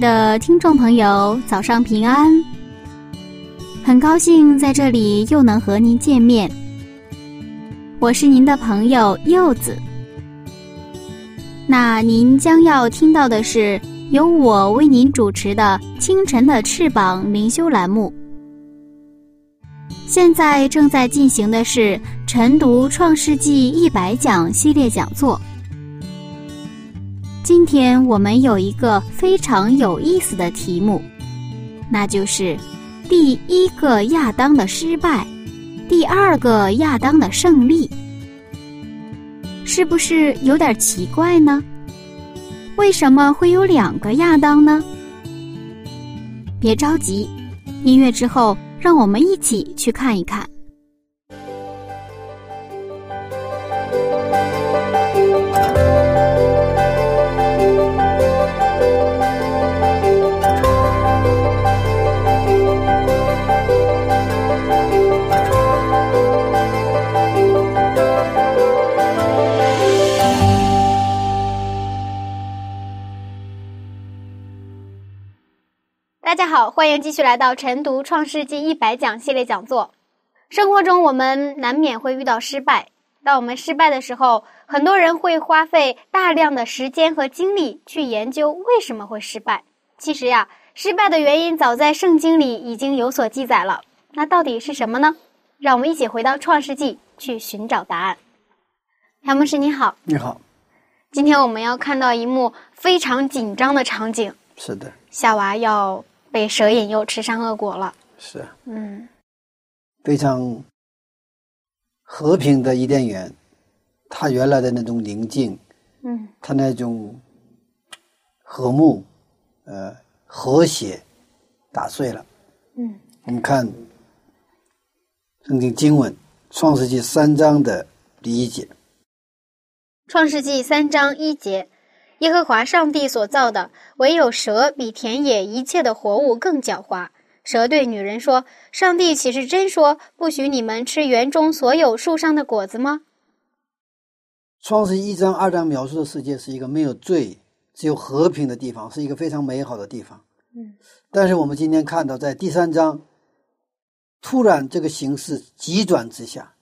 的听众朋友，早上平安！很高兴在这里又能和您见面。我是您的朋友柚子。那您将要听到的是由我为您主持的《清晨的翅膀》灵修栏目。现在正在进行的是晨读《创世纪一百讲》系列讲座。今天我们有一个非常有意思的题目，那就是第一个亚当的失败。第二个亚当的胜利，是不是有点奇怪呢？为什么会有两个亚当呢？别着急，音乐之后，让我们一起去看一看。好，欢迎继续来到晨读《创世纪一百讲》系列讲座。生活中，我们难免会遇到失败。当我们失败的时候，很多人会花费大量的时间和精力去研究为什么会失败。其实呀，失败的原因早在圣经里已经有所记载了。那到底是什么呢？让我们一起回到《创世纪》去寻找答案。杨牧师，你好。你好。今天我们要看到一幕非常紧张的场景。是的。夏娃要。被蛇引诱吃善恶果了，是，嗯，非常和平的伊甸园，它原来的那种宁静，嗯，它那种和睦，呃，和谐，打碎了，嗯，我们看圣经经文《创世纪》三章的第一节，《创世纪》三章一节。耶和华上帝所造的，唯有蛇比田野一切的活物更狡猾。蛇对女人说：“上帝岂是真说不许你们吃园中所有树上的果子吗？”创世一章、二章描述的世界是一个没有罪、只有和平的地方，是一个非常美好的地方。嗯，但是我们今天看到，在第三章，突然这个形势急转直下，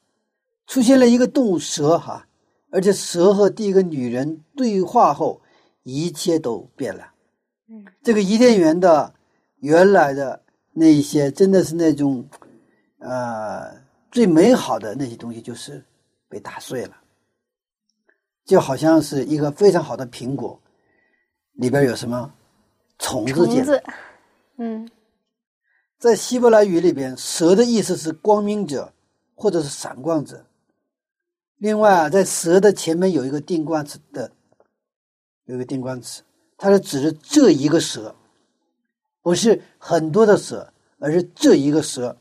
出现了一个动物蛇哈，而且蛇和第一个女人对话后。一切都变了，嗯，这个伊甸园的原来的那些，真的是那种，呃，最美好的那些东西，就是被打碎了，就好像是一个非常好的苹果，里边有什么虫子？虫子，嗯，在希伯来语里边，蛇的意思是光明者或者是闪光者。另外啊，在蛇的前面有一个定冠词的。有个定冠词，它是指的这一个蛇，不是很多的蛇，而是这一个蛇。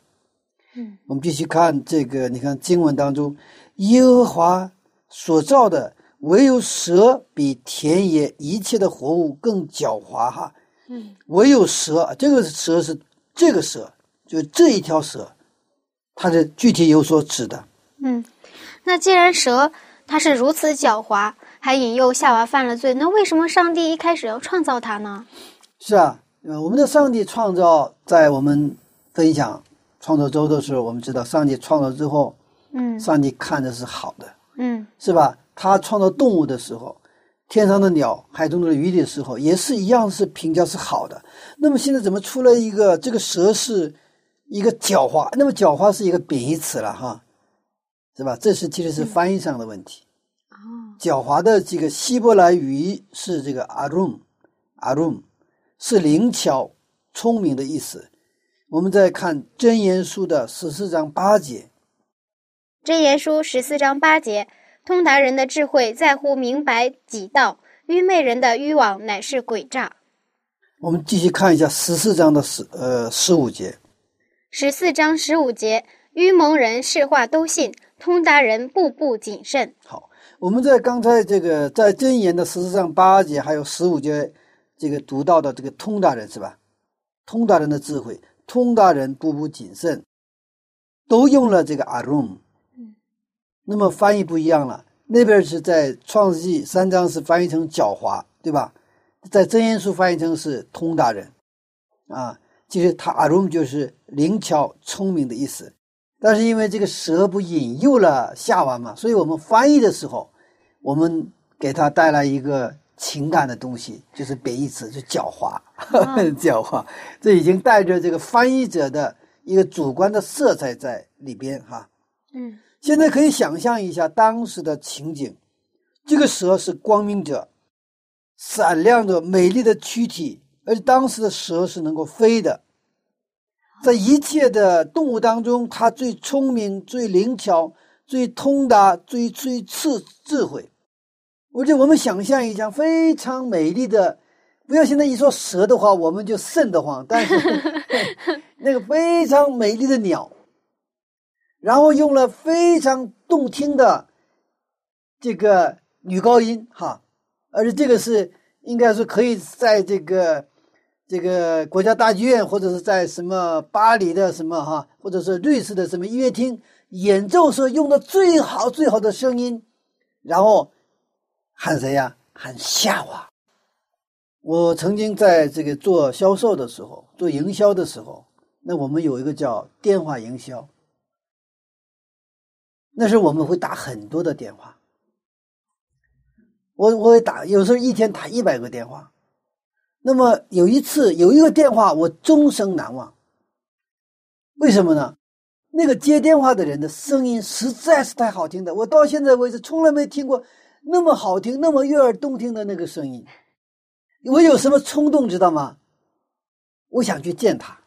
嗯，我们必须看这个，你看经文当中，耶和华所造的唯有蛇比田野一切的活物更狡猾哈。嗯，唯有蛇，这个蛇是这个蛇，就这一条蛇，它的具体有所指的。嗯，那既然蛇它是如此狡猾。还引诱夏娃犯了罪，那为什么上帝一开始要创造他呢？是啊，呃，我们的上帝创造，在我们分享创造周的时候，我们知道上帝创造之后，嗯，上帝看的是好的，嗯，是吧？他创造动物的时候，天上的鸟、海中的鱼的时候，也是一样是评价是好的。那么现在怎么出来一个这个蛇是一个狡猾？那么狡猾是一个贬义词了哈，是吧？这是其实是翻译上的问题。狡猾的这个希伯来语是这个阿 r 阿 m 是灵巧、聪明的意思。我们再看《真言书》的十四章八节，《真言书》十四章八节：通达人的智慧在乎明白己道，愚昧人的愚妄乃是诡诈。我们继续看一下十四章的十呃十五节，十四章十五节：愚蒙人是话都信，通达人步步谨慎。好，我们在刚才这个在箴言的十四章八节还有十五节，这个读到的这个通达人是吧？通达人的智慧，通达人步步谨慎，都用了这个 arum。嗯，那么翻译不一样了，那边是在创世纪三章是翻译成狡猾，对吧？在真言书翻译成是通达人，啊，其实他 arum 就是灵巧聪明的意思。但是因为这个蛇不引诱了夏娃嘛，所以我们翻译的时候，我们给他带来一个情感的东西，就是贬义词，就狡猾，狡猾。这已经带着这个翻译者的一个主观的色彩在里边哈。嗯，现在可以想象一下当时的情景，这个蛇是光明者，闪亮着美丽的躯体，而且当时的蛇是能够飞的。在一切的动物当中，它最聪明、最灵巧、最通达、最最智智慧。而且我们想象一下，非常美丽的，不要现在一说蛇的话，我们就瘆得慌。但是 那个非常美丽的鸟，然后用了非常动听的这个女高音，哈，而且这个是应该是可以在这个。这个国家大剧院，或者是在什么巴黎的什么哈，或者是瑞士的什么音乐厅演奏时候用的最好最好的声音，然后喊谁呀？喊夏娃。我曾经在这个做销售的时候，做营销的时候，那我们有一个叫电话营销，那时候我们会打很多的电话，我我会打，有时候一天打一百个电话。那么有一次有一个电话我终生难忘，为什么呢？那个接电话的人的声音实在是太好听的，我到现在为止从来没听过那么好听、那么悦耳动听的那个声音。我有什么冲动知道吗？我想去见他。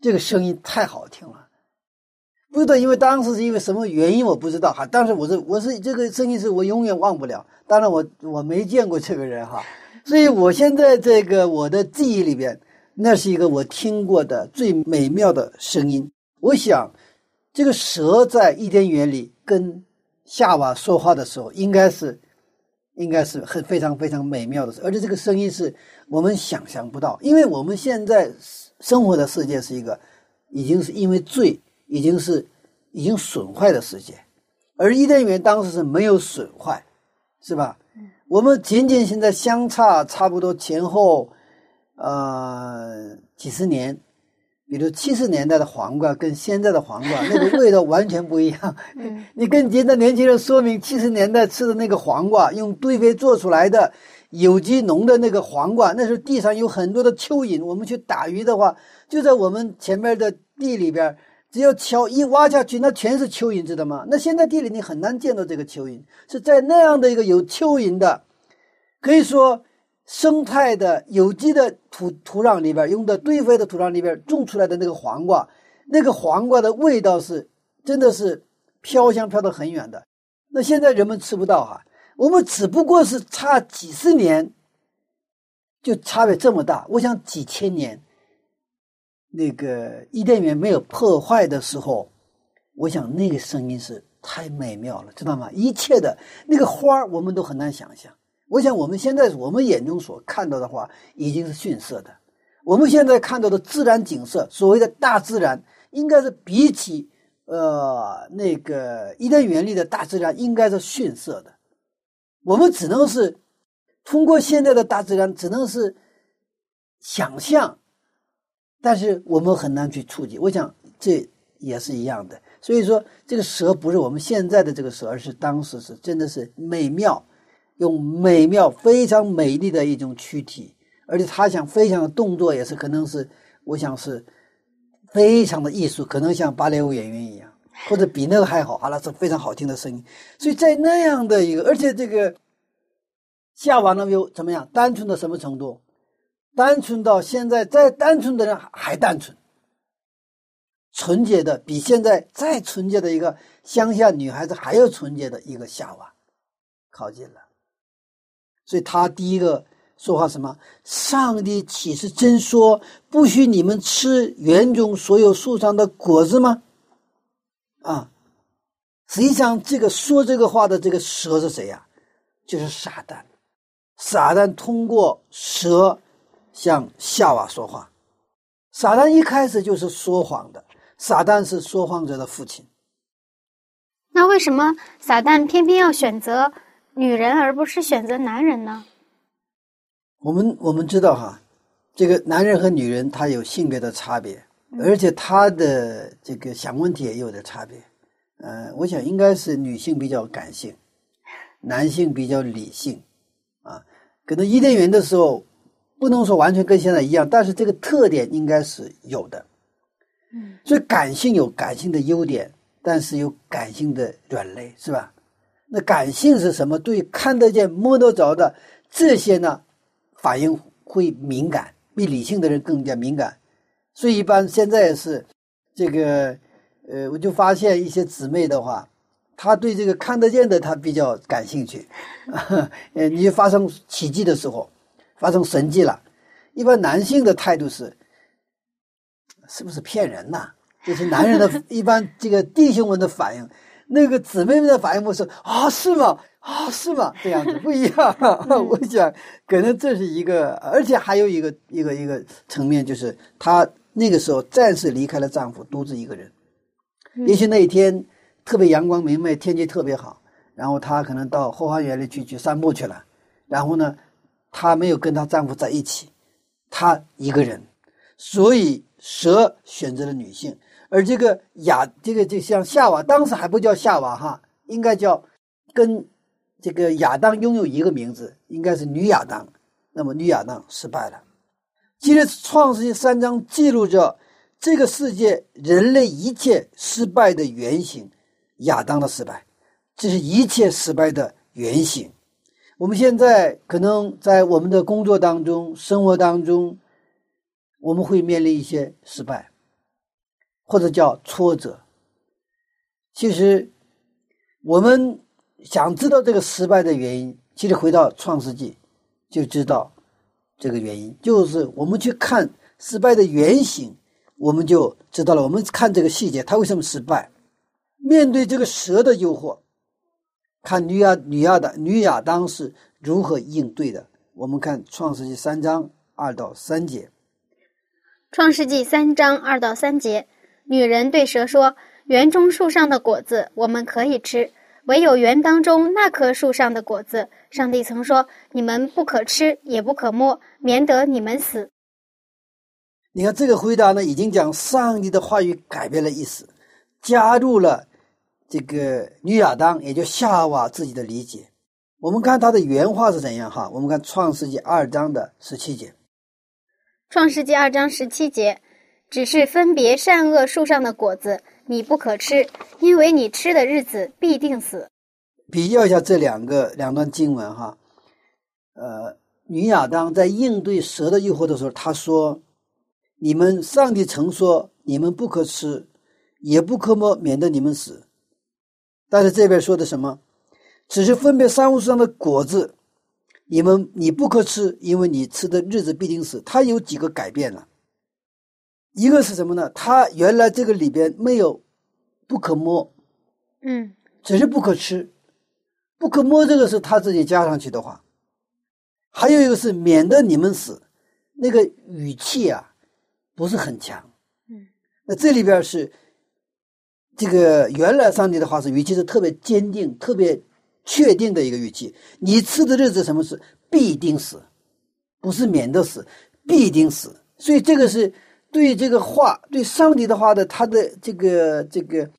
这个声音太好听了，不知道因为当时是因为什么原因我不知道哈，但是我是我是这个声音是我永远忘不了。当然我我没见过这个人哈。所以，我现在这个我的记忆里边，那是一个我听过的最美妙的声音。我想，这个蛇在伊甸园里跟夏娃说话的时候，应该是，应该是很非常非常美妙的，而且这个声音是我们想象不到，因为我们现在生活的世界是一个已经是因为罪已经是已经损坏的世界，而伊甸园当时是没有损坏，是吧？我们仅仅现在相差差不多前后，呃几十年，比如七十年代的黄瓜跟现在的黄瓜 那个味道完全不一样。你跟现在年轻人说明七十年代吃的那个黄瓜，用堆肥做出来的有机农的那个黄瓜，那时候地上有很多的蚯蚓，我们去打鱼的话，就在我们前面的地里边。只要敲一挖下去，那全是蚯蚓，知道吗？那现在地里你很难见到这个蚯蚓，是在那样的一个有蚯蚓的，可以说生态的有机的土土壤里边，用的堆肥的土壤里边种出来的那个黄瓜，那个黄瓜的味道是真的是飘香飘得很远的。那现在人们吃不到哈，我们只不过是差几十年，就差别这么大。我想几千年。那个伊甸园没有破坏的时候，我想那个声音是太美妙了，知道吗？一切的那个花儿，我们都很难想象。我想我们现在我们眼中所看到的话，已经是逊色的。我们现在看到的自然景色，所谓的大自然，应该是比起呃那个伊甸园里的大自然，应该是逊色的。我们只能是通过现在的大自然，只能是想象。但是我们很难去触及，我想这也是一样的。所以说，这个蛇不是我们现在的这个蛇，而是当时是真的是美妙，用美妙非常美丽的一种躯体，而且它想飞翔的动作也是可能是，我想是非常的艺术，可能像芭蕾舞演员一样，或者比那个还好。好了，是非常好听的声音。所以在那样的一个，而且这个夏娃呢又怎么样？单纯到什么程度？单纯到现在，再单纯的人还单纯，纯洁的，比现在再纯洁的一个乡下女孩子还要纯洁的一个夏娃靠近了。所以他第一个说话什么？上帝岂是真说不许你们吃园中所有树上的果子吗？啊，实际上这个说这个话的这个蛇是谁呀？就是撒旦。撒旦通过蛇向夏娃说话。撒旦一开始就是说谎的，撒旦是说谎者的父亲。那为什么撒旦偏偏要选择？女人而不是选择男人呢？我们我们知道哈，这个男人和女人他有性别的差别，而且他的这个想问题也有点差别。呃，我想应该是女性比较感性，男性比较理性啊。可能伊甸园的时候不能说完全跟现在一样，但是这个特点应该是有的。嗯，所以感性有感性的优点，但是有感性的软肋，是吧？那感性是什么？对看得见、摸得着的这些呢，反应会敏感，比理性的人更加敏感。所以一般现在是这个，呃，我就发现一些姊妹的话，她对这个看得见的她比较感兴趣。呃，你发生奇迹的时候，发生神迹了，一般男性的态度是，是不是骗人呐？就是男人的 一般这个弟兄们的反应。那个姊妹们的反应不是啊，是吗？啊，是吗？这样子不一样。我想，可能这是一个，而且还有一个一个一个层面，就是她那个时候暂时离开了丈夫，独自一个人。也许那一天特别阳光明媚，天气特别好，然后她可能到后花园里去去散步去了。然后呢，她没有跟她丈夫在一起，她一个人，所以蛇选择了女性。而这个亚，这个就像夏娃，当时还不叫夏娃哈，应该叫跟这个亚当拥有一个名字，应该是女亚当。那么女亚当失败了。其实创世纪三章记录着这个世界人类一切失败的原型，亚当的失败，这是一切失败的原型。我们现在可能在我们的工作当中、生活当中，我们会面临一些失败。或者叫挫折。其实，我们想知道这个失败的原因，其实回到创世纪就知道这个原因，就是我们去看失败的原型，我们就知道了。我们看这个细节，他为什么失败？面对这个蛇的诱惑，看女亚女亚的女亚当是如何应对的。我们看创世纪三章二到三节。创世纪三章二到三节。女人对蛇说：“园中树上的果子我们可以吃，唯有园当中那棵树上的果子，上帝曾说你们不可吃，也不可摸，免得你们死。”你看这个回答呢，已经将上帝的话语改变了意思，加入了这个女亚当，也就夏娃自己的理解。我们看他的原话是怎样哈？我们看创世纪二章的十七节。创世纪二章十七节。只是分别善恶树上的果子，你不可吃，因为你吃的日子必定死。比较一下这两个两段经文哈，呃，女亚当在应对蛇的诱惑的时候，她说：“你们上帝曾说你们不可吃，也不可摸，免得你们死。”但是这边说的什么？只是分别三物树上的果子，你们你不可吃，因为你吃的日子必定死。它有几个改变了？一个是什么呢？它原来这个里边没有不可摸，嗯，只是不可吃，不可摸这个是他自己加上去的话。还有一个是免得你们死，那个语气啊不是很强，嗯，那这里边是这个原来上帝的话是语气是特别坚定、特别确定的一个语气。你吃的日子什么是必定死，不是免得死，必定死。所以这个是。对这个话，对上帝的话的，他的这个这个，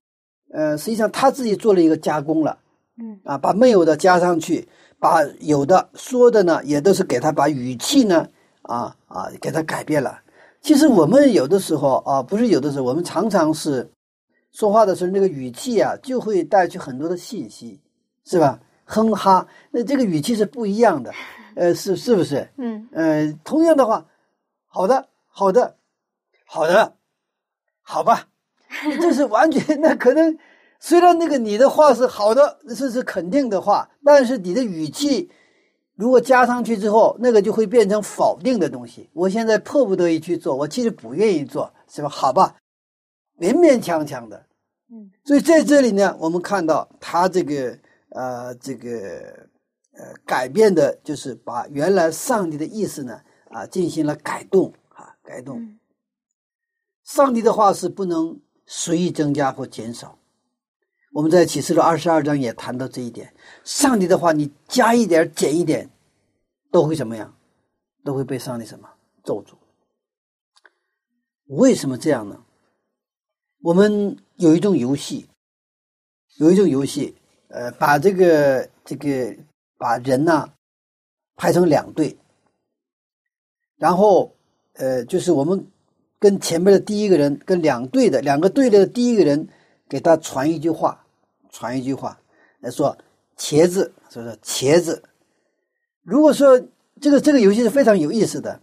呃，实际上他自己做了一个加工了，嗯，啊，把没有的加上去，把有的说的呢，也都是给他把语气呢，啊啊，给他改变了。其实我们有的时候啊，不是有的时候，我们常常是说话的时候，那个语气啊，就会带去很多的信息，是吧？哼哈，那这个语气是不一样的，呃，是是不是？嗯，呃，同样的话，好的，好的。好的，好吧，这是完全那可能，虽然那个你的话是好的，这是肯定的话，但是你的语气如果加上去之后，那个就会变成否定的东西。我现在迫不得已去做，我其实不愿意做，是吧？好吧，勉勉强强的。嗯，所以在这里呢，我们看到他这个呃这个呃改变的，就是把原来上帝的意思呢啊进行了改动啊改动。嗯上帝的话是不能随意增加或减少。我们在启示录二十二章也谈到这一点。上帝的话，你加一点、减一点，都会怎么样？都会被上帝什么咒诅？为什么这样呢？我们有一种游戏，有一种游戏，呃，把这个这个把人呐、排成两队，然后呃，就是我们跟前面的第一个人，跟两队的两个队的第一个人，给他传一句话，传一句话，来说茄子，说说茄子。如果说这个这个游戏是非常有意思的，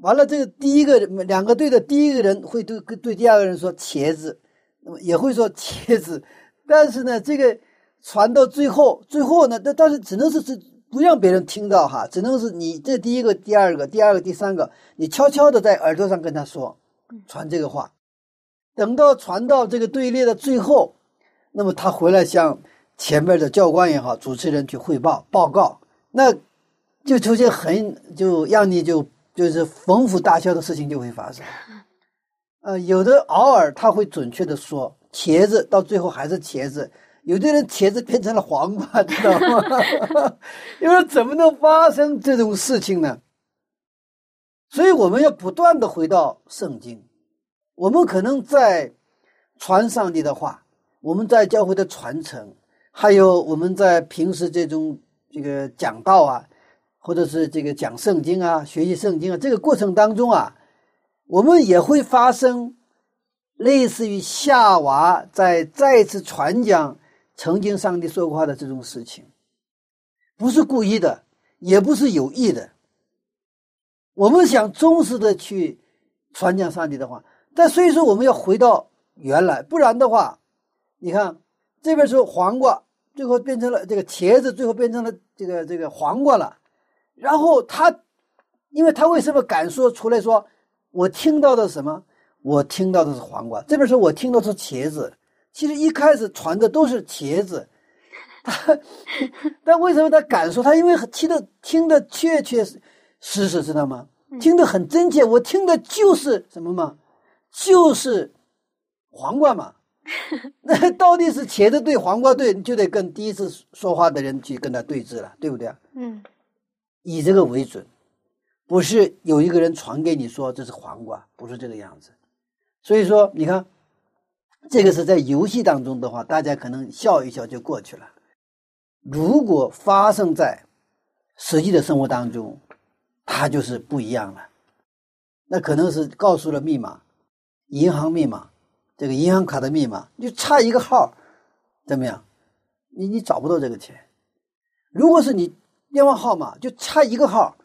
完了这个第一个两个队的第一个人会对对第二个人说茄子，那么也会说茄子，但是呢，这个传到最后，最后呢，但但是只能是是不让别人听到哈，只能是你这第一个、第二个、第二个、第三个，你悄悄的在耳朵上跟他说，传这个话。等到传到这个队列的最后，那么他回来向前面的教官也好，主持人去汇报报告，那就出现很就让你就就是捧腹大笑的事情就会发生。呃，有的偶尔他会准确的说茄子，到最后还是茄子。有的人茄子变成了黄瓜，知道吗？因为怎么能发生这种事情呢？所以我们要不断的回到圣经。我们可能在传上帝的话，我们在教会的传承，还有我们在平时这种这个讲道啊，或者是这个讲圣经啊、学习圣经啊，这个过程当中啊，我们也会发生类似于夏娃在再次传讲曾经上帝说过话的这种事情，不是故意的，也不是有意的。我们想忠实的去传讲上帝的话。但所以说，我们要回到原来，不然的话，你看这边是黄瓜，最后变成了这个茄子，最后变成了这个这个黄瓜了。然后他，因为他为什么敢说出来说，我听到的什么？我听到的是黄瓜。这边说我听到是茄子，其实一开始传的都是茄子。他，但为什么他敢说？他因为听的听的确确实实，知道吗？听得很真切，我听的就是什么嘛？就是黄瓜嘛，那到底是茄子对黄瓜对，就得跟第一次说话的人去跟他对峙了，对不对啊？嗯，以这个为准，不是有一个人传给你说这是黄瓜，不是这个样子。所以说，你看，这个是在游戏当中的话，大家可能笑一笑就过去了。如果发生在实际的生活当中，它就是不一样了。那可能是告诉了密码。银行密码，这个银行卡的密码，就差一个号，怎么样？你你找不到这个钱。如果是你电话号码就差一个号，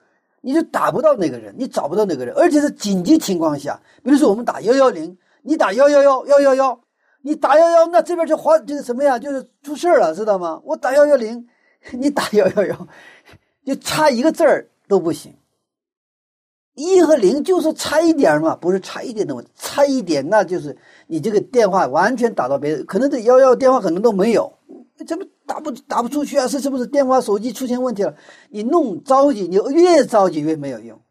你就打不到那个人，你找不到那个人，而且是紧急情况下，比如说我们打幺幺零，你打幺幺幺幺幺幺，你打幺幺，那这边就花就是什么呀？就是出事了，知道吗？我打幺幺零，你打幺幺幺，就差一个字儿都不行。一和零就是差一点嘛，不是差一点的，差一点那就是你这个电话完全打到别人，可能这幺幺电话可能都没有，怎么打不打不出去啊？是是不是电话手机出现问题了？你弄着急，你越着急越没有用。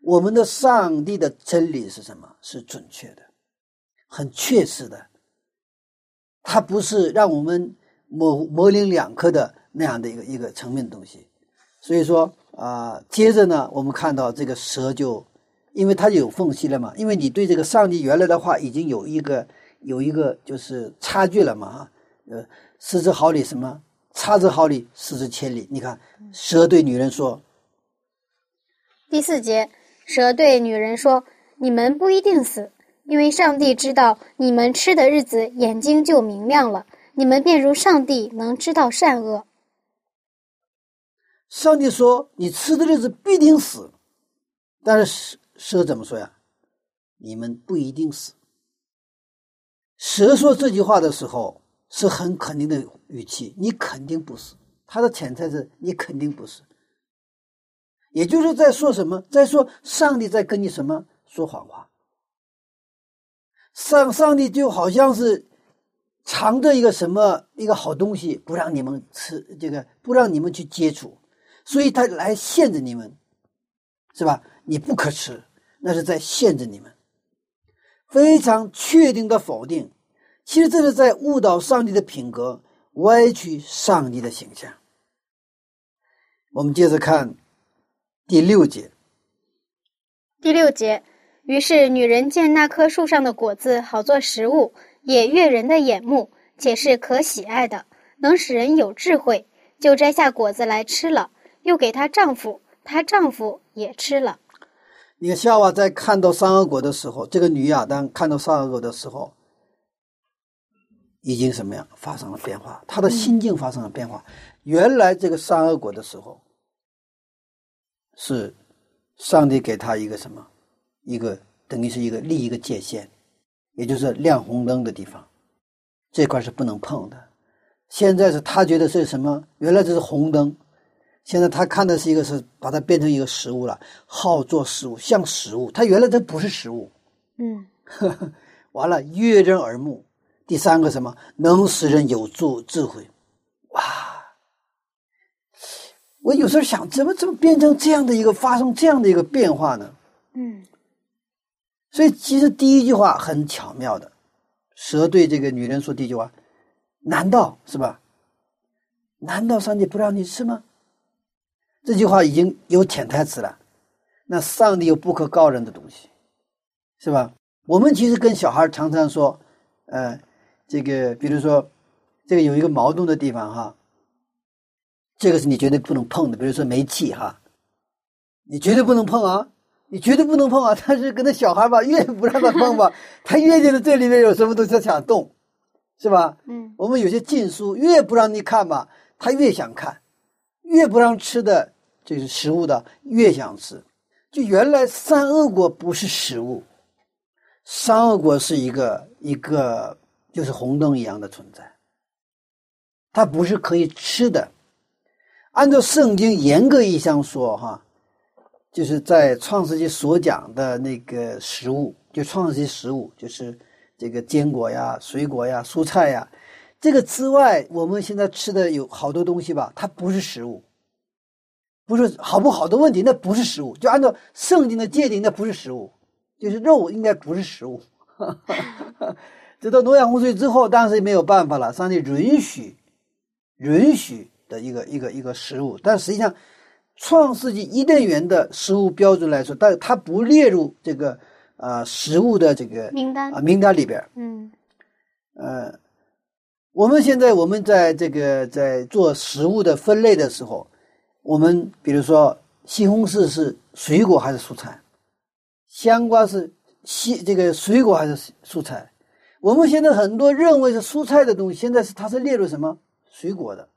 我们的上帝的真理是什么？是准确的，很确实的，它不是让我们模模棱两可的那样的一个一个层面的东西，所以说。啊，接着呢，我们看到这个蛇就，因为它有缝隙了嘛，因为你对这个上帝原来的话已经有一个有一个就是差距了嘛，哈，呃，失之毫厘什么，差之毫厘，失之千里。你看，蛇对女人说，第四节，蛇对女人说：“你们不一定死，因为上帝知道你们吃的日子，眼睛就明亮了，你们便如上帝能知道善恶。”上帝说：“你吃的日子必定死。”但是蛇蛇怎么说呀？你们不一定死，蛇说这句话的时候是很肯定的语气，你肯定不是。他的潜台词，你肯定不是。也就是在说什么，在说上帝在跟你什么说谎话。上上帝就好像是藏着一个什么一个好东西，不让你们吃，这个不让你们去接触，所以他来限制你们，是吧？你不可吃，那是在限制你们。非常确定的否定，其实这是在误导上帝的品格，歪曲上帝的形象。我们接着看第六节。第六节，于是女人见那棵树上的果子好做食物，也悦人的眼目，且是可喜爱的，能使人有智慧，就摘下果子来吃了，又给她丈夫，她丈夫也吃了。你看夏娃在看到善恶果的时候，这个女亚当看到善恶果的时候，已经什么样发生了变化？他的心境发生了变化。原来这个善恶果的时候，是上帝给他一个什么？一个等于是一个立一个界限，也就是亮红灯的地方，这块是不能碰的。现在是他觉得是什么？原来这是红灯。现在他看的是一个，是把它变成一个食物了，好做食物，像食物。他原来它不是食物，嗯，完了悦人耳目。第三个什么能使人有助智慧？哇！我有时候想，怎么怎么变成这样的一个发生这样的一个变化呢？嗯，所以其实第一句话很巧妙的，蛇对这个女人说第一句话：难道是吧？难道上帝不让你吃吗？这句话已经有潜台词了，那上帝有不可告人的东西，是吧？我们其实跟小孩常常说，呃，这个比如说，这个有一个矛盾的地方哈，这个是你绝对不能碰的，比如说煤气哈，你绝对不能碰啊，你绝对不能碰啊。但是跟那小孩吧，越不让他碰吧，他越觉得这里面有什么东西他想动，是吧？嗯，我们有些禁书越不让你看吧，他越想看，越不让吃的。就是食物的，越想吃。就原来善恶果不是食物，善恶果是一个一个就是红灯一样的存在，它不是可以吃的。按照圣经严格意义上说，哈，就是在创世纪所讲的那个食物，就创世纪食物，就是这个坚果呀、水果呀、蔬菜呀，这个之外，我们现在吃的有好多东西吧，它不是食物。不是好不好的问题，那不是食物。就按照圣经的界定，那不是食物，就是肉应该不是食物。直到诺亚洪水之后，当时也没有办法了，上帝允许允许的一个一个一个食物。但实际上，创世纪伊甸园的食物标准来说，但它不列入这个呃食物的这个名单啊名单里边。嗯呃，我们现在我们在这个在做食物的分类的时候。我们比如说，西红柿是水果还是蔬菜？香瓜是西这个水果还是蔬菜？我们现在很多认为是蔬菜的东西，现在是它是列入什么水果的？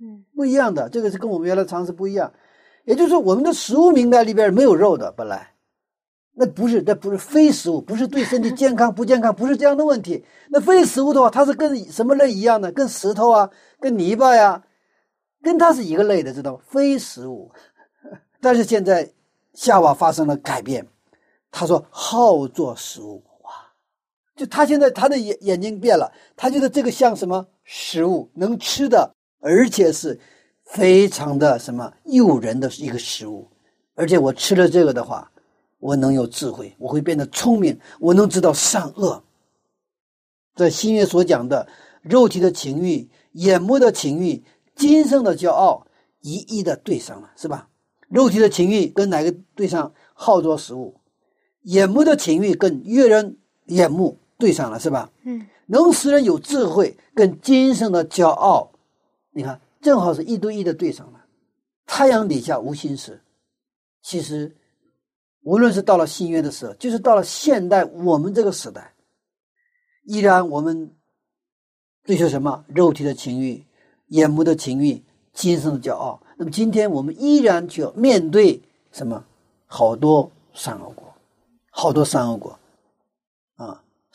嗯，不一样的，这个是跟我们原来常识不一样。也就是说，我们的食物名单里边没有肉的，本来那不是，那不是非食物，不是对身体健康 不健康，不是这样的问题。那非食物的话，它是跟什么类一样的？跟石头啊，跟泥巴呀。跟它是一个类的，知道吗非食物。但是现在夏娃发生了改变，他说好做食物，哇！就他现在他的眼眼睛变了，他觉得这个像什么食物，能吃的，而且是非常的什么诱人的一个食物。而且我吃了这个的话，我能有智慧，我会变得聪明，我能知道善恶。在新约所讲的肉体的情欲、眼目的情欲。今生的骄傲一一的对上了，是吧？肉体的情欲跟哪个对上？好做食物，眼目的情欲跟悦人眼目对上了，是吧？嗯，能使人有智慧，跟今生的骄傲，你看正好是一对一的对上了。太阳底下无心事。其实，无论是到了新约的时候，就是到了现代我们这个时代，依然我们追求什么？肉体的情欲。眼目的情欲，今生的骄傲。那么今天我们依然就要面对什么？好多善恶果，好多善恶果啊！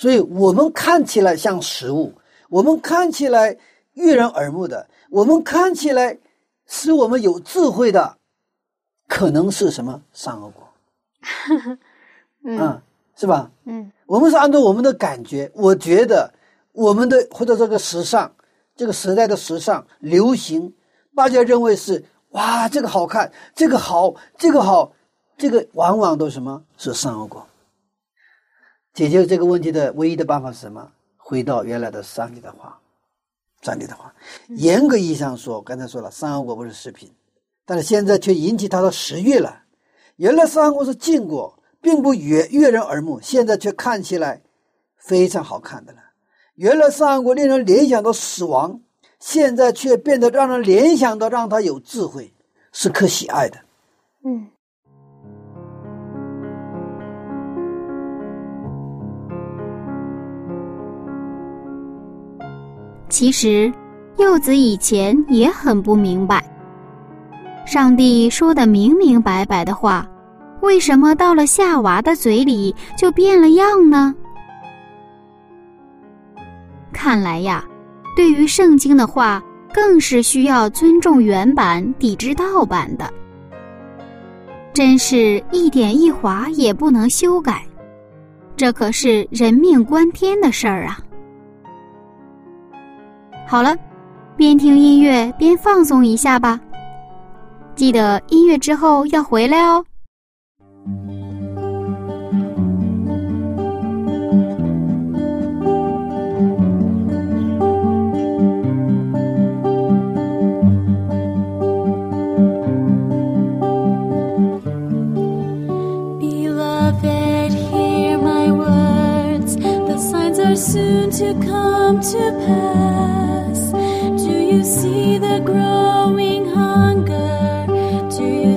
所以我们看起来像食物，我们看起来悦人耳目的，我们看起来使我们有智慧的，可能是什么善恶果？嗯，是吧？嗯我们是按照我们的感觉，我觉得我们的或者这个时尚，这个时代的时尚流行，大家认为是哇，这个好看，这个好，这个好，这个往往都什么是善恶果。解决这个问题的唯一的办法是什么？回到原来的上帝的话，上帝的话。严格意义上说，刚才说了，三恶果不是食品，但是现在却引起他的食欲了。原来善恶果是禁国，并不悦悦人耳目，现在却看起来非常好看的了。原来三恶果令人联想到死亡，现在却变得让人联想到让他有智慧，是可喜爱的。嗯其实，柚子以前也很不明白，上帝说的明明白白的话，为什么到了夏娃的嘴里就变了样呢？看来呀，对于圣经的话，更是需要尊重原版，抵制盗版的。真是一点一划也不能修改，这可是人命关天的事儿啊！好了，边听音乐边放松一下吧。记得音乐之后要回来哦。Beloved, hear my words. The signs are soon to come to pass. See the growing hunger? Do you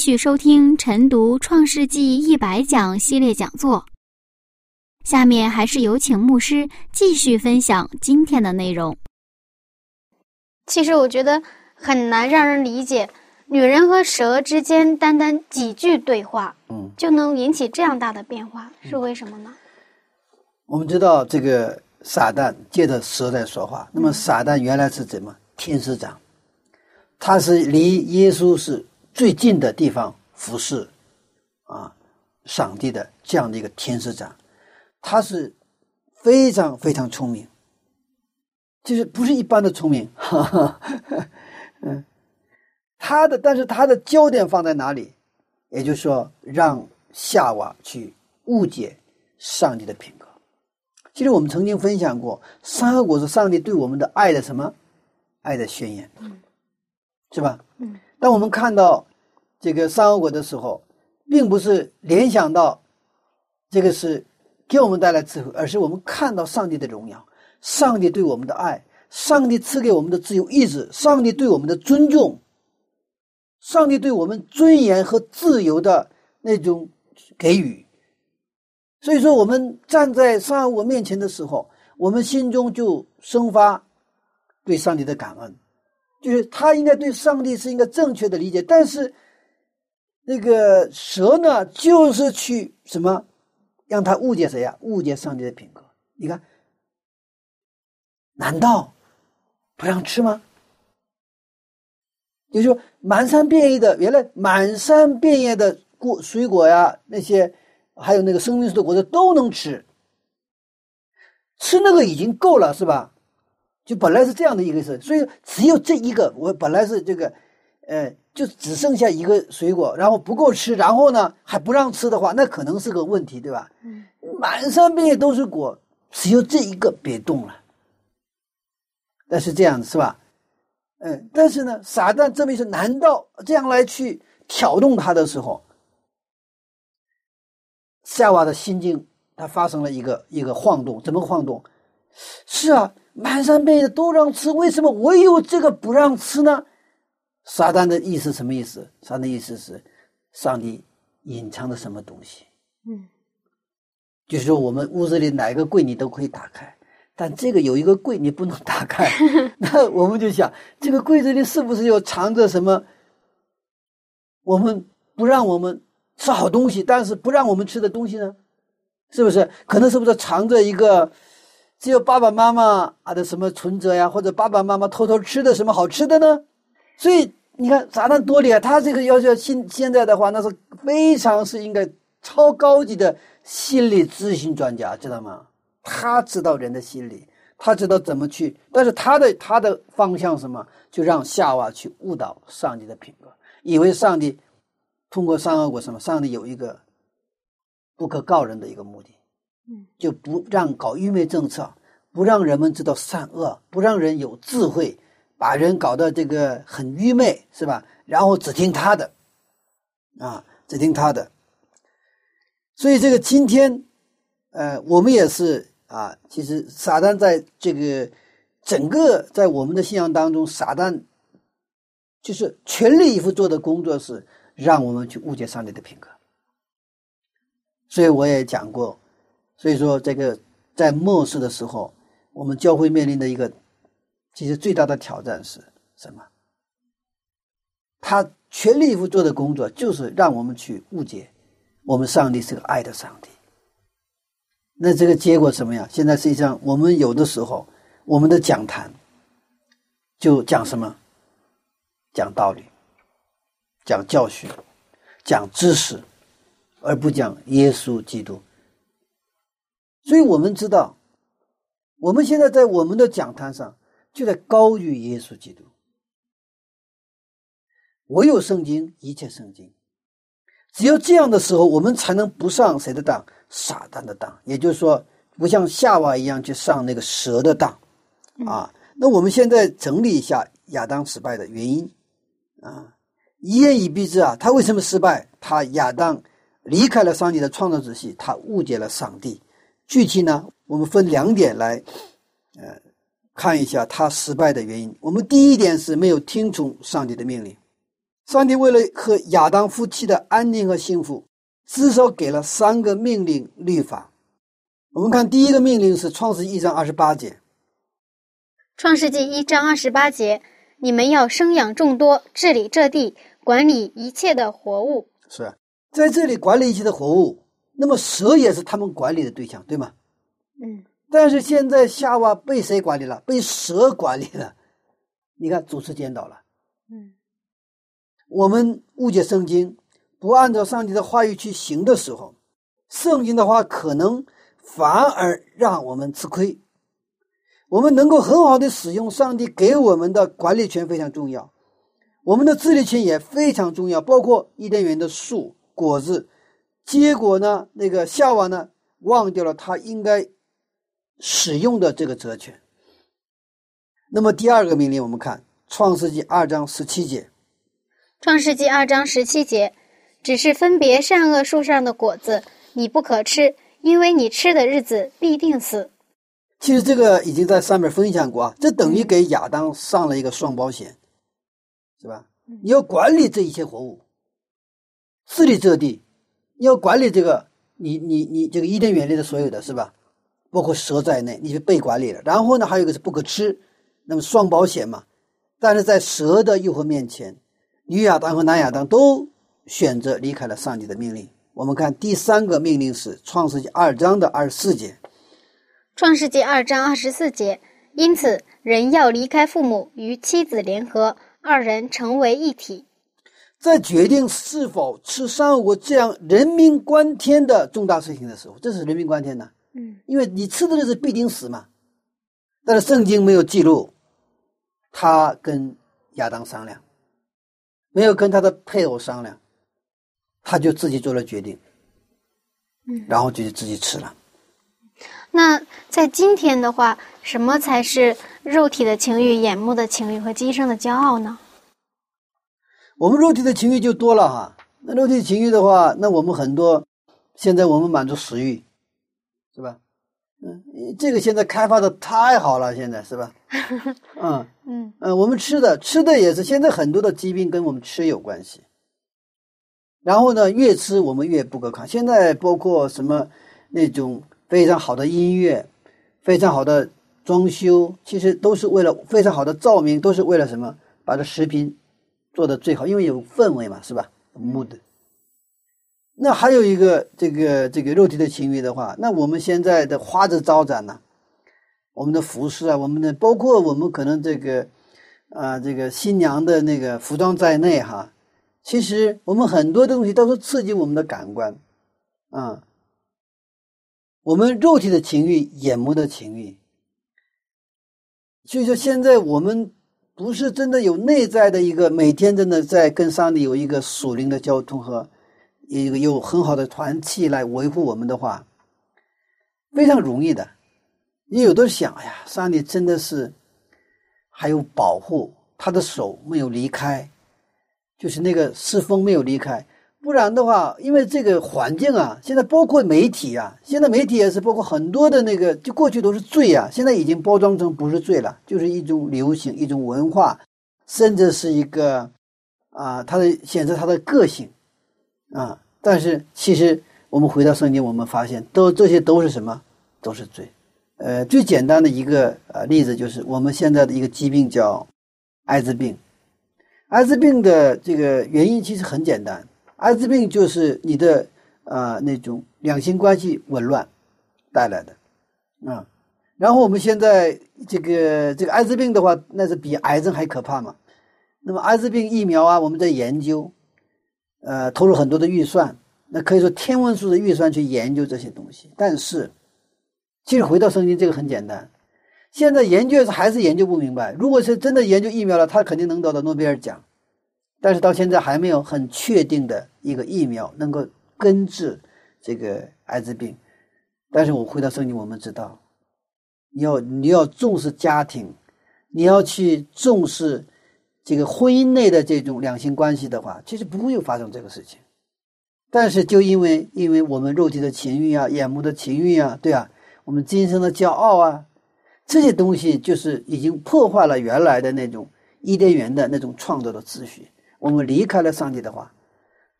续收听晨读《创世纪一百讲》系列讲座。下面还是有请牧师继续分享今天的内容。其实我觉得很难让人理解，女人和蛇之间单单几句对话，嗯，就能引起这样大的变化，是为什么呢？我们知道这个撒旦借着蛇在说话，那么撒旦原来是怎么天使长？他是离耶稣是最近的地方服侍啊，上帝的这样的一个天使长，他是非常非常聪明，就是不是一般的聪明，哈哈，嗯，他的但是他的焦点放在哪里？也就是说，让夏娃去误解上帝的品格。其实我们曾经分享过，三个果是上帝对我们的爱的什么？爱的宣言，是吧？嗯。当我们看到这个善恶果的时候，并不是联想到这个是给我们带来智慧，而是我们看到上帝的荣耀，上帝对我们的爱，上帝赐给我们的自由意志，上帝对我们的尊重，上帝对我们尊严和自由的那种给予。所以说，我们站在善恶面前的时候，我们心中就生发对上帝的感恩，就是他应该对上帝是应该正确的理解，但是那个蛇呢，就是去什么让他误解谁呀？误解上帝的品格。你看，难道不让吃吗？也就是说，满山遍野的原来满山遍野的果水果呀，那些还有那个生命树的果子都能吃，吃那个已经够了，是吧？就本来是这样的一个事，所以只有这一个，我本来是这个，呃，就只剩下一个水果，然后不够吃，然后呢还不让吃的话，那可能是个问题，对吧？嗯，满山遍野都是果，只有这一个别动了。但是这样是吧？嗯，但是呢，撒旦这么一说，难道这样来去挑动他的时候，夏娃的心境它发生了一个一个晃动，怎么晃动？是啊，满山遍野都让吃，为什么唯有这个不让吃呢？撒旦的意思什么意思？撒旦的意思是，上帝隐藏的什么东西？嗯，就是说我们屋子里哪个柜你都可以打开，但这个有一个柜你不能打开，那我们就想，这个柜子里是不是有藏着什么？我们不让我们吃好东西，但是不让我们吃的东西呢？是不是？可能是不是藏着一个只有爸爸妈妈啊的什么存折呀，或者爸爸妈妈偷偷吃的什么好吃的呢？所以你看撒旦多厉害，他这个要求现现在的话，那是非常是应该超高级的心理咨询专家，知道吗？他知道人的心理，他知道怎么去，但是他的他的方向什么？就让夏娃去误导上帝的品格，以为上帝通过善恶果什么，上帝有一个不可告人的一个目的，嗯，就不让搞愚昧政策，不让人们知道善恶，不让人有智慧，把人搞得这个很愚昧，是吧？然后只听他的，啊，只听他的。所以这个今天，呃，我们也是啊，其实撒旦在这个整个在我们的信仰当中，撒旦就是全力以赴做的工作是让我们去误解上帝的品格。所以我也讲过，所以说这个在末世的时候，我们教会面临的一个其实最大的挑战是什么？他全力以赴做的工作就是让我们去误解我们上帝是个爱的上帝。那这个结果什么呀？现在实际上我们有的时候我们的讲坛就讲什么？讲道理，讲教训，讲知识，而不讲耶稣基督。所以我们知道，我们现在在我们的讲坛上就在高于耶稣基督。唯有圣经，一切圣经。只有这样的时候，我们才能不上谁的当？撒旦的当。也就是说，不像夏娃一样去上那个蛇的当啊。那我们现在整理一下亚当失败的原因啊，一言以蔽之啊，他为什么失败？他亚当离开了上帝的创造之系，他误解了上帝。具体呢，我们分两点来，呃，看一下他失败的原因。我们第一点是没有听从上帝的命令。上帝为了和亚当夫妻的安宁和幸福，至少给了三个命令律法。我们看第一个命令是创世一章二十八节，创世纪一章二十八节，你们要生养众多，治理这地，管理一切的活物。是在这里管理一切的活物。那么蛇也是他们管理的对象，对吗？嗯，但是现在夏娃被谁管理了？被蛇管理了。你看主持颠倒了。嗯，我们误解圣经，不按照上帝的话语去行的时候，圣经的话可能反而让我们吃亏。我们能够很好的使用上帝给我们的管理权非常重要，我们的治理权也非常重要，包括伊甸园的树果子。结果呢，那个夏娃呢，忘掉了他应该使用的这个责权。那么第二个命令，我们看《创世纪》二章十七节。创世纪二章十七节，只是分别善恶树上的果子，你不可吃，因为你吃的日子必定死。其实这个已经在上面分享过啊，这等于给亚当上了一个双保险，是吧？你要管理这一切活物，治理这地，你要管理这个，你你你这个伊甸园里的所有的是吧？包括蛇在内，你是被管理了。然后呢，还有一个是不可吃，那么双保险嘛。但是在蛇的诱惑面前，女亚当和男亚当都选择离开了上帝的命令。我们看第三个命令是创世纪二章的二十四节。创世纪二章二十四节，因此人要离开父母，与妻子联合，二人成为一体。在决定是否吃三恶果这样人命关天的重大事情的时候，这是人命关天的，嗯因为你吃的日子必定死嘛。但是圣经没有记录他跟亚当商量，没有跟他的配偶商量，他就自己做了决定，嗯然后就自己吃了。那在今天的话，什么才是肉体的情欲、眼目的情欲和今生的骄傲呢？我们肉体的情欲就多了哈。那肉体情欲的话，那我们很多现在我们满足食欲，是吧？嗯，这个现在开发的太好了，现在是吧？嗯嗯嗯，我们吃的吃的也是现在很多的疾病跟我们吃有关系。然后呢，越吃我们越不可抗。现在包括什么那种非常好的音乐，非常好的装修，其实都是为了非常好的照明，都是为了什么？把这食品做的最好，因为有氛围嘛，是吧？mood。那还有一个这个这个肉体的情欲的话，那我们现在的花枝招展呢、我们的服饰啊，我们的包括我们可能这个啊、这个新娘的那个服装在内哈，其实我们很多东西都是刺激我们的感官啊、我们肉体的情欲、眼目的情欲。所以说，现在我们不是真的有内在的一个每天真的在跟上帝有一个属灵的交通和一个有很好的团契来维护我们的话，非常容易的。你有的想，哎呀，上帝真的是还有保护，他的手没有离开，就是那个侍风没有离开。不然的话，因为这个环境啊，现在包括媒体啊，现在媒体也是包括很多的那个，就过去都是罪啊，现在已经包装成不是罪了，就是一种流行、一种文化，甚至是一个啊，它的显示它的个性啊。但是其实我们回到圣经，我们发现都这些都是什么？都是罪。呃，最简单的一个呃例子就是我们现在的一个疾病叫艾滋病。艾滋病的这个原因其实很简单，艾滋病就是你的呃那种两性关系紊乱带来的啊。然后我们现在这个这个艾滋病的话，那是比癌症还可怕嘛。那么艾滋病疫苗啊，我们在研究，呃，投入很多的预算，那可以说天文数的预算去研究这些东西。但是，其实回到圣经，这个很简单。现在研究还是研究不明白。如果是真的研究疫苗了，他肯定能得到诺贝尔奖。但是到现在还没有很确定的一个疫苗能够根治这个艾滋病。但是我回到圣经，我们知道，你要你要重视家庭，你要去重视这个婚姻内的这种两性关系的话，其实不会有发生这个事情。但是就因为因为我们肉体的情欲啊、眼目的情欲啊，对啊，我们今生的骄傲啊，这些东西就是已经破坏了原来的那种伊甸园的那种创造的秩序。我们离开了上帝的话，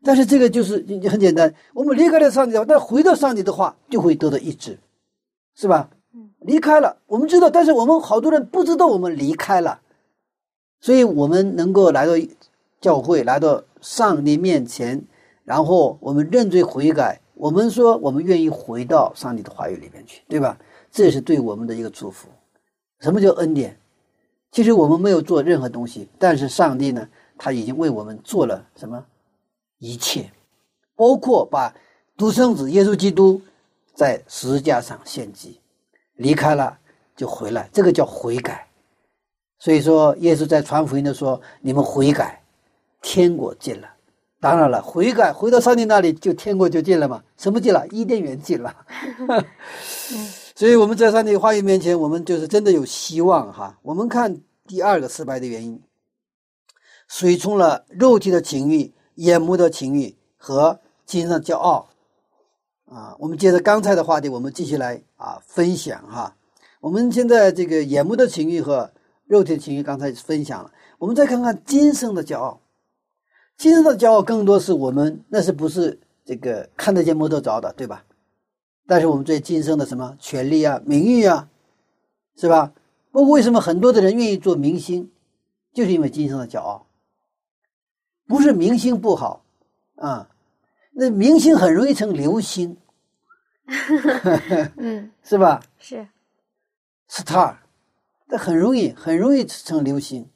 但是这个就是很简单，我们离开了上帝的话，但回到上帝的话就会得到医治，是吧？离开了，我们知道，但是我们好多人不知道我们离开了，所以我们能够来到教会，来到上帝面前，然后我们认罪悔改，我们说我们愿意回到上帝的话语里面去，对吧？这是对我们的一个祝福。什么叫恩典？其实我们没有做任何东西，但是上帝呢，他已经为我们做了什么？一切，包括把独生子耶稣基督在十字架上献祭，离开了就回来，这个叫悔改。所以说，耶稣在传福音的说：“你们悔改，天国近了。”当然了，悔改回到上帝那里，就天国就近了嘛？什么近了？伊甸园近了。所以我们在上帝话语面前，我们就是真的有希望哈。我们看第二个失败的原因，随从了肉体的情欲、眼目的情欲和精神的骄傲啊。我们接着刚才的话题，我们继续来啊分享哈。我们现在这个眼目的情欲和肉体的情欲刚才分享了，我们再看看今生的骄傲。今生的骄傲更多是我们那是不是这个看得见摸得着的，对吧？但是我们对今生的什么权利啊、名誉啊，是吧？包括为什么很多的人愿意做明星，就是因为今生的骄傲。不是明星不好啊，那明星很容易成流星，嗯，是吧是，？star，这很容易很容易成流星。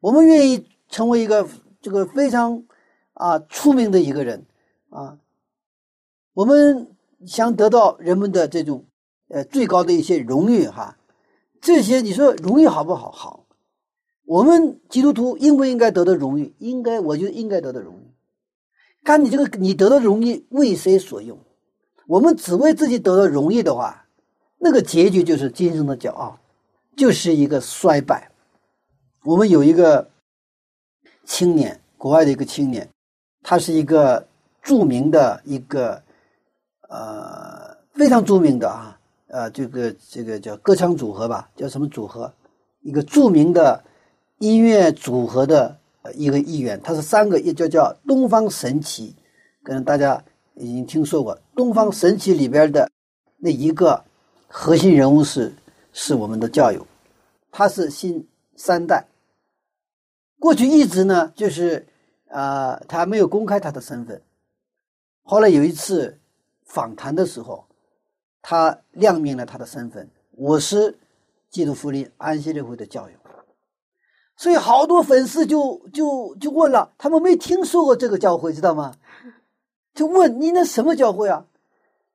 我们愿意成为一个这个非常啊出名的一个人啊，我们想得到人们的这种呃最高的一些荣誉哈，这些你说荣誉好不好？好，我们基督徒应不应该得到荣誉？应该，我觉得应该得到荣誉。看你这个你得到荣誉为谁所用？我们只为自己得到荣誉的话，那个结局就是今生的骄傲，就是一个衰败。我们有一个青年，国外的一个青年，他是一个著名的一个呃非常著名的啊呃这个这个叫歌唱组合吧，叫什么组合？一个著名的音乐组合的一个艺员，他是三个，也叫叫东方神起，可能大家已经听说过。东方神起里边的那一个核心人物是是我们的教友，他是新三代。过去一直呢，就是呃，他没有公开他的身份。后来有一次访谈的时候，他亮明了他的身份，我是基督福音安息日会的教友。所以好多粉丝就就就问了，他们没听说过这个教会，知道吗？就问你那什么教会啊？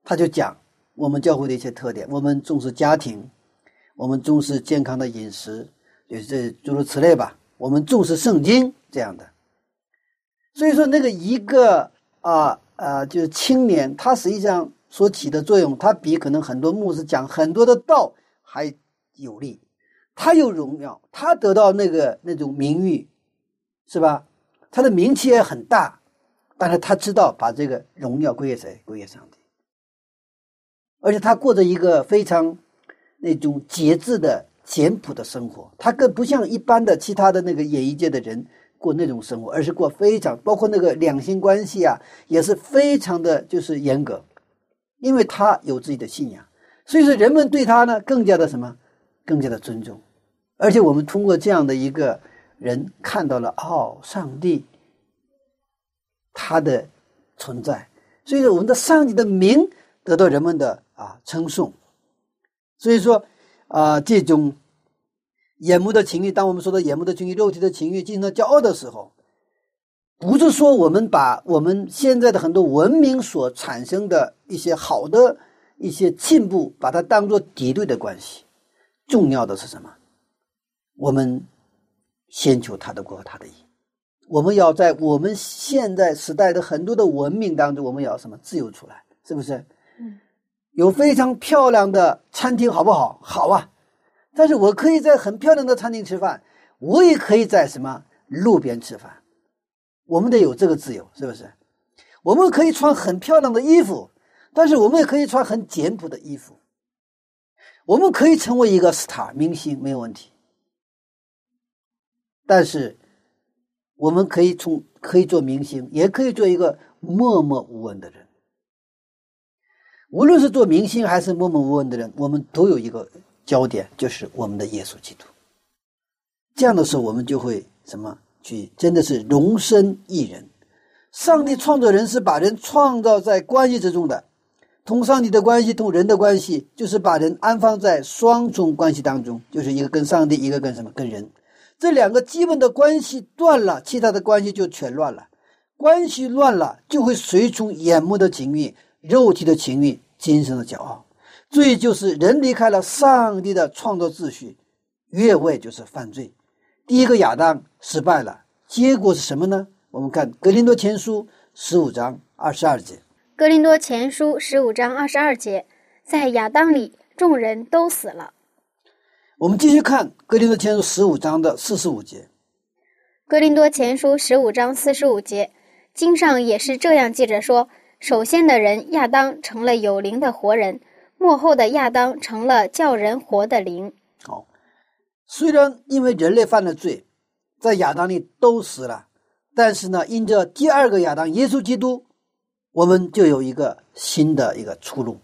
他就讲我们教会的一些特点，我们重视家庭，我们重视健康的饮食，就是这诸如此类吧。我们重视圣经这样的，所以说那个一个啊啊，就是青年，他实际上所起的作用，他比可能很多牧师讲很多的道还有力。他有荣耀，他得到那个那种名誉，是吧？他的名气也很大，但是他知道把这个荣耀归给谁？归给上帝。而且他过着一个非常那种节制的。简朴的生活，他更不像一般的其他的那个演艺界的人过那种生活，而是过非常包括那个两性关系啊，也是非常的就是严格，因为他有自己的信仰，所以说人们对他呢更加的什么，更加的尊重，而且我们通过这样的一个人看到了哦，上帝他的存在，所以说我们的上帝的名得到人们的啊称颂，所以说。啊、这种眼目的情欲，当我们说到眼目的情欲、肉体的情欲进行了骄傲的时候，不是说我们把我们现在的很多文明所产生的一些好的一些进步，把它当做敌对的关系。重要的是什么？我们先求他的国他的义。我们要在我们现在时代的很多的文明当中，我们要什么自由出来，是不是？有非常漂亮的餐厅，好不好？好啊。但是我可以在很漂亮的餐厅吃饭，我也可以在什么路边吃饭。我们得有这个自由，是不是？我们可以穿很漂亮的衣服，但是我们也可以穿很简朴的衣服。我们可以成为一个 star 明星，没有问题。但是，我们可以从可以做明星，也可以做一个默默无闻的人。无论是做明星还是默默无闻的人，我们都有一个焦点，就是我们的耶稣基督。这样的时候，我们就会什么去，真的是容身一人。上帝创造人是把人创造在关系之中的，同上帝的关系，同人的关系，就是把人安放在双重关系当中，就是一个跟上帝，一个跟什么跟人。这两个基本的关系断了，其他的关系就全乱了。关系乱了，就会随从眼目的情欲、肉体的情欲、精神的骄傲。罪就是人离开了上帝的创造秩序，越位就是犯罪。第一个亚当失败了，结果是什么呢？我们看《格林多前书》十五章二十二节。格林多前书十五章二十二节，在亚当里众人都死了。我们继续看《格林多前书》十五章的四十五节。格林多前书十五章四十五节，经上也是这样记着说：首先的人亚当成了有灵的活人，幕后的亚当成了叫人活的灵。好，虽然因为人类犯了罪，在亚当里都死了，但是呢，因着第二个亚当耶稣基督，我们就有一个新的一个出路。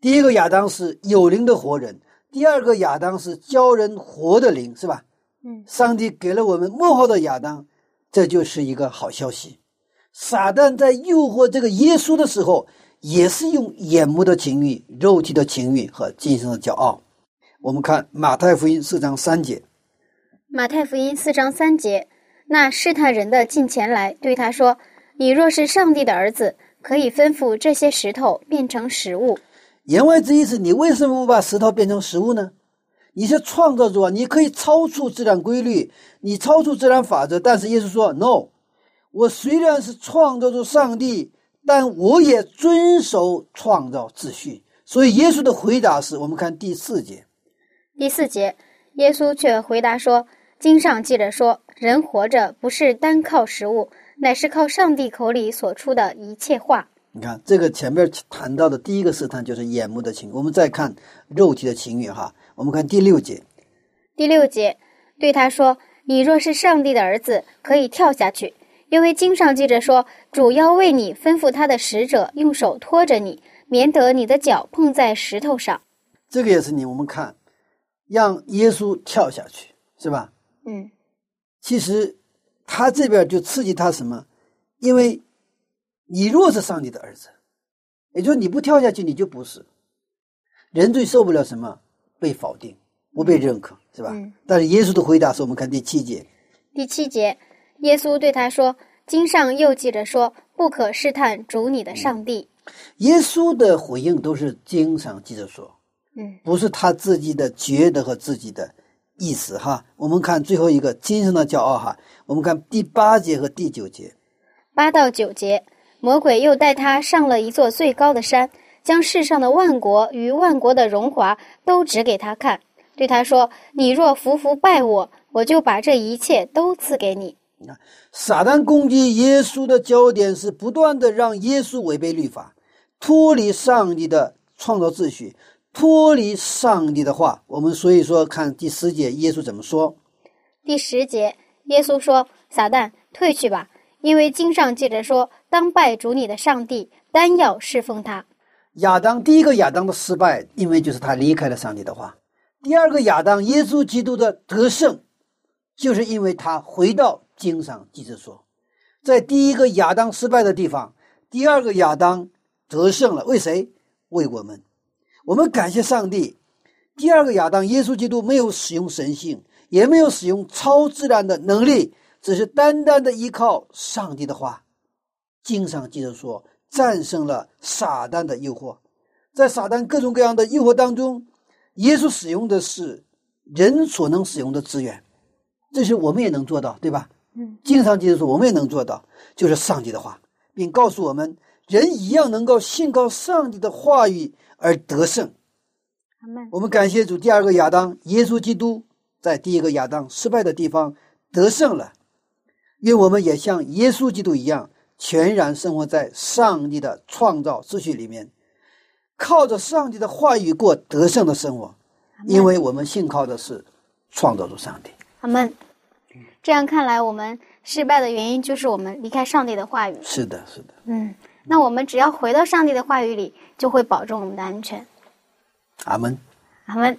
第一个亚当是有灵的活人，第二个亚当是教人活的灵，是吧？嗯，上帝给了我们幕后的亚当，这就是一个好消息。撒旦在诱惑这个耶稣的时候，也是用眼目的情欲、肉体的情欲和今生的骄傲。我们看马太福音四章三节，马太福音四章三节，那试探人的近前来对他说：“你若是上帝的儿子，可以吩咐这些石头变成食物。言外之意是你为什么不把石头变成食物呢？你是创造主啊，你可以超出自然规律，你超出自然法则。但是耶稣说：“No，我虽然是创造主上帝，但我也遵守创造秩序。”所以耶稣的回答是我们看第四节。”第四节，耶稣却回答说：“经上记着说，人活着不是单靠食物，乃是靠上帝口里所出的一切话。你看这个前面谈到的第一个试探就是眼目的情欲，我们再看肉体的情欲哈。我们看第六节，”第六节，对他说：“你若是上帝的儿子，可以跳下去，因为经上记着说，主要为你吩咐他的使者用手托着你，免得你的脚碰在石头上。这个也是你我们看，让耶稣跳下去是吧？”嗯其实他这边就刺激他什么？因为你若是上帝的儿子，也就是你不跳下去，你就不是。人最受不了什么？被否定，不被认可，是吧？嗯但是耶稣的回答是我们看第七节，第七节，耶稣对他说：“经上又记着说，不可试探主你的上帝。耶稣的回应都是经常记着说，嗯不是他自己的觉得和自己的意思哈。我们看最后一个今生的骄傲哈，我们看第八节和第九节。八到九节，魔鬼又带他上了一座最高的山，将世上的万国与万国的荣华都指给他看，对他说：“你若服服拜我，我就把这一切都赐给你。撒旦攻击耶稣的焦点是不断的让耶稣违背律法，脱离上帝的创造秩序，脱离上帝的话。我们所以说看第十节，耶稣怎么说？”第十节，耶稣说：“撒旦，退去吧，因为经上记着说，当拜主你的上帝，单要侍奉他。亚当第一个亚当的失败，因为就是他离开了上帝的话；第二个亚当耶稣基督的得胜，就是因为他回到经上记着说，在第一个亚当失败的地方，第二个亚当得胜了。为谁？为我们。我们感谢上帝，第二个亚当，耶稣基督没有使用神性，也没有使用超自然的能力，只是单单的依靠上帝的话。经上记着说，战胜了撒旦的诱惑。在撒旦各种各样的诱惑当中，耶稣使用的是人所能使用的资源，这是我们也能做到，对吧？嗯，经常记着说，我们也能做到，就是上帝的话，并告诉我们，人一样能够信靠上帝的话语而得胜。我们感谢主，第二个亚当耶稣基督在第一个亚当失败的地方得胜了。愿我们也像耶稣基督一样，全然生活在上帝的创造秩序里面，靠着上帝的话语过得胜的生活，因为我们信靠的是创造主上帝。阿门。这样看来，我们失败的原因就是我们离开上帝的话语。是的，是的，嗯，那我们只要回到上帝的话语里，就会保证我们的安全。阿门。阿门。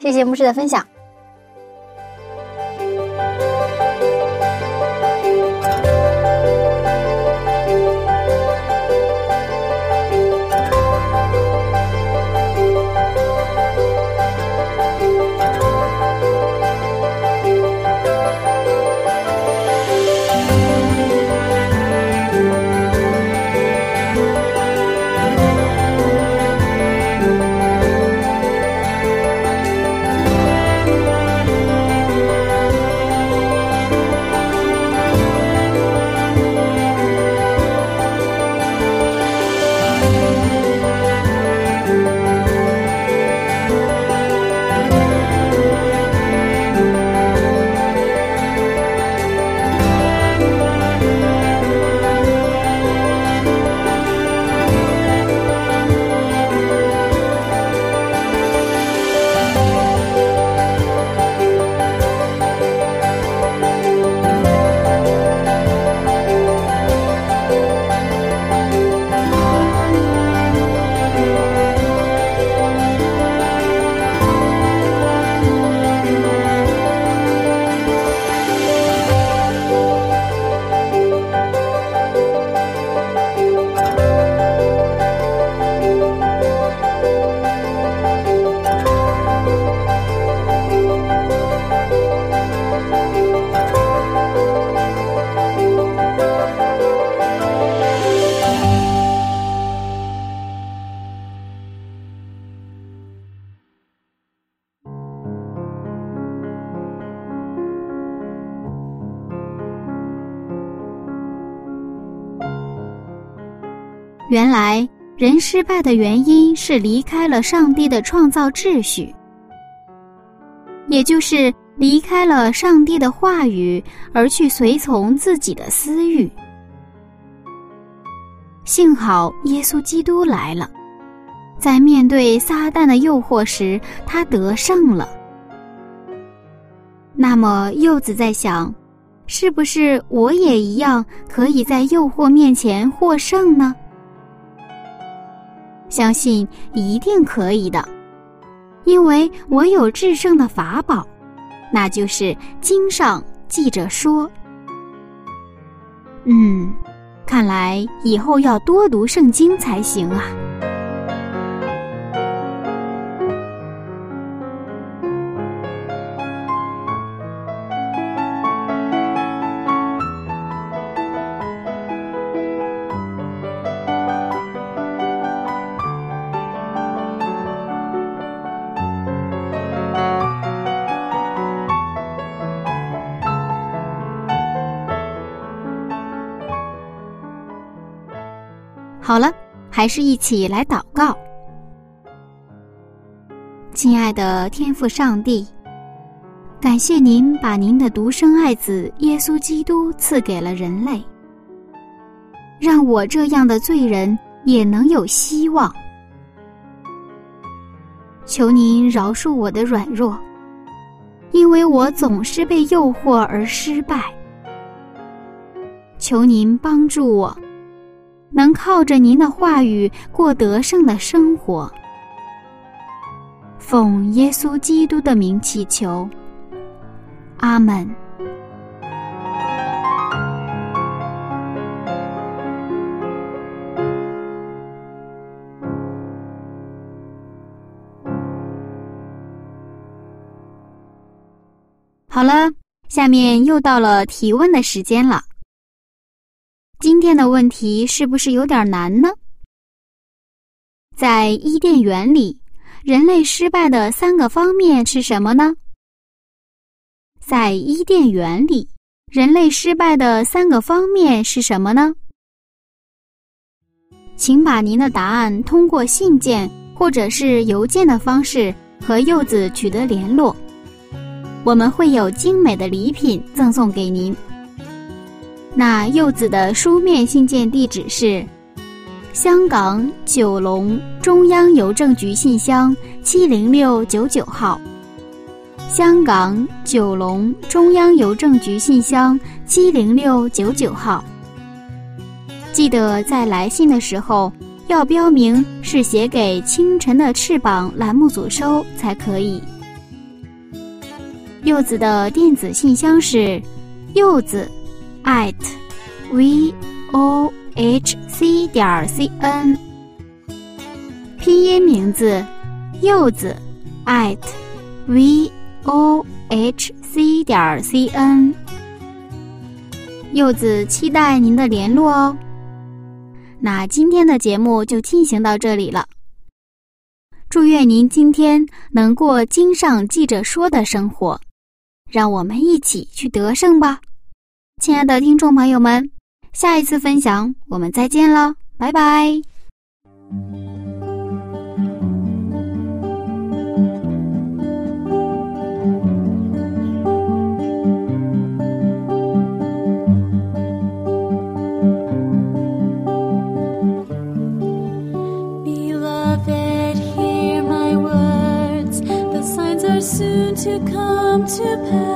谢谢牧师的分享。人失败的原因是离开了上帝的创造秩序，也就是离开了上帝的话语，而去随从自己的私欲。幸好耶稣基督来了，在面对撒旦的诱惑时，他得胜了。那么柚子在想，是不是我也一样可以在诱惑面前获胜呢？相信一定可以的，因为我有制胜的法宝，那就是经上记着说。嗯，看来以后要多读圣经才行啊。还是一起来祷告。亲爱的天父上帝，感谢您把您的独生爱子耶稣基督赐给了人类，让我这样的罪人也能有希望。求您饶恕我的软弱，因为我总是被诱惑而失败。求您帮助我。能靠着您的话语过得胜的生活。奉耶稣基督的名，祈求。阿门。好了，下面又到了提问的时间了。今天的问题是不是有点难呢？在伊甸园里，人类失败的三个方面是什么呢？在伊甸园里，人类失败的三个方面是什么呢？请把您的答案通过信件或者是邮件的方式和柚子取得联络，我们会有精美的礼品赠送给您。那柚子的书面信件地址是：香港九龙中央邮政局信箱七零六九九号。香港九龙中央邮政局信箱七零六九九号。记得在来信的时候要标明是写给《清晨的翅膀》栏目组收才可以。柚子的电子信箱是柚子 at v o h c 点 c n，拼音名字柚子 at v o h c 点 c n，柚子期待您的联络哦。那今天的节目就进行到这里了。祝愿您今天能过经上记着说的生活，让我们一起去得胜吧，亲爱的听众朋友们，下一次分享我们再见了，拜拜。Beloved, hear my words. The signs are soon to come to pass.